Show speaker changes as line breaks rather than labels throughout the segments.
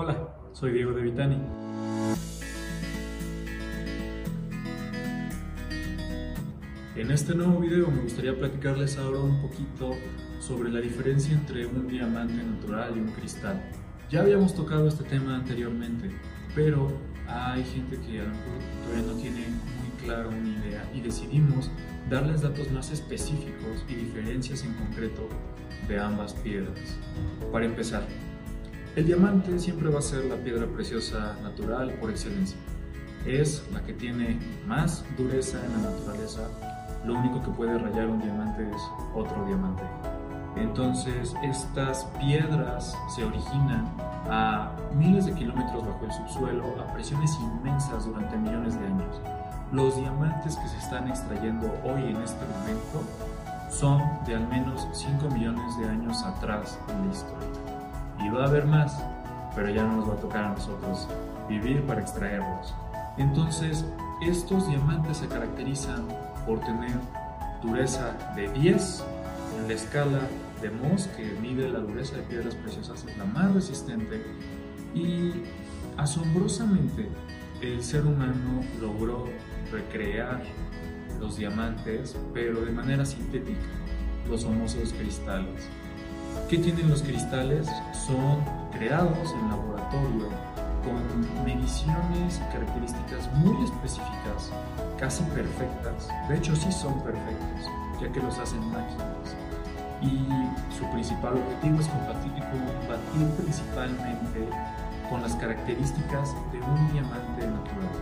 Hola, soy Diego de Vitani. En este nuevo video me gustaría platicarles ahora un poquito sobre la diferencia entre un diamante natural y un cristal. Ya habíamos tocado este tema anteriormente, pero hay gente que a lo mejor todavía no tiene muy claro una idea y decidimos darles datos más específicos y diferencias en concreto de ambas piedras. Para empezar, el diamante siempre va a ser la piedra preciosa natural por excelencia. Es la que tiene más dureza en la naturaleza lo único que puede rayar un diamante es otro diamante. Entonces, estas piedras se originan a miles de kilómetros bajo el subsuelo, a presiones inmensas durante millones de años. Los diamantes que se están extrayendo hoy en este momento son de al menos 5 millones de años atrás en la historia. Y va a haber más, pero ya no nos va a tocar a nosotros vivir para extraerlos. Entonces, estos diamantes se caracterizan por tener dureza de 10 en la escala de Mohs, que mide la dureza de piedras preciosas, es la más resistente y asombrosamente el ser humano logró recrear los diamantes, pero de manera sintética, los famosos cristales. ¿Qué tienen los cristales? Son creados en laboratorio con mediciones y características muy específicas, casi perfectas. De hecho, sí son perfectos, ya que los hacen máquinas. Y su principal objetivo es combatir principalmente con las características de un diamante natural.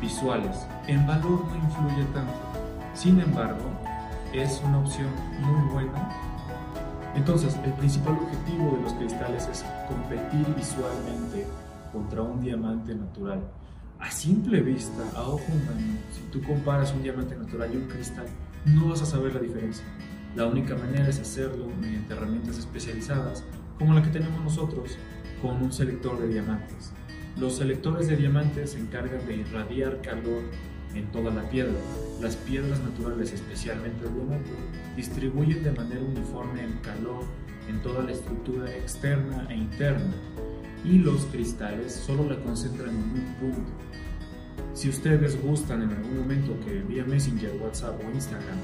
Visuales. En valor no influye tanto. Sin embargo, es una opción muy buena entonces, el principal objetivo de los cristales es competir visualmente contra un diamante natural. A simple vista, a ojo humano, si tú comparas un diamante natural y un cristal, no vas a saber la diferencia. La única manera es hacerlo mediante herramientas especializadas, como la que tenemos nosotros, con un selector de diamantes. Los selectores de diamantes se encargan de irradiar calor en toda la piedra. Las piedras naturales, especialmente el diamante, distribuyen de manera uniforme el calor en toda la estructura externa e interna y los cristales solo la concentran en un punto. Si ustedes gustan en algún momento que vía Messenger, WhatsApp o Instagram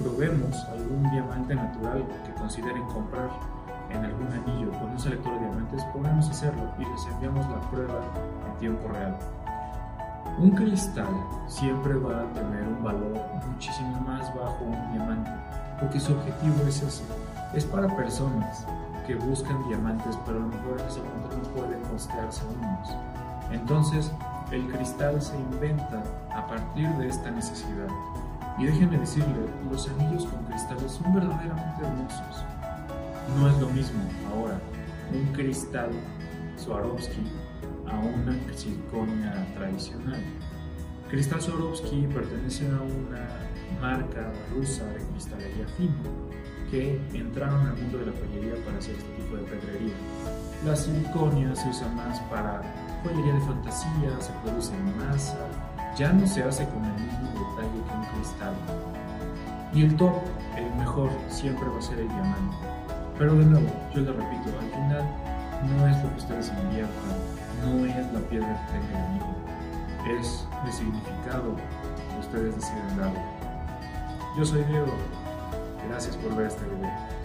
probemos algún diamante natural que consideren comprar en algún anillo con un selector de diamantes, podemos hacerlo y les enviamos la prueba en tiempo real. Un cristal siempre va a tener un valor muchísimo más bajo un diamante, porque su objetivo es ese. Es para personas que buscan diamantes, pero a lo mejor en ese momento no pueden costearse unos. Entonces, el cristal se inventa a partir de esta necesidad. Y déjenme decirle, los anillos con cristales son verdaderamente hermosos. No es lo mismo ahora un cristal Swarovski circonia tradicional. Cristal Swarovski pertenece a una marca rusa de cristalería fina que entraron al mundo de la joyería para hacer este tipo de pedrería. La circonia se usa más para joyería de fantasía, se produce en masa, ya no se hace con el mismo detalle que un cristal. Y el top, el mejor, siempre va a ser el diamante. Pero de nuevo, yo le repito, al final no es lo que ustedes inviertan, no es la piedra que tenga el nido, es el significado que ustedes deciden darle. Yo soy Diego, gracias por ver este video.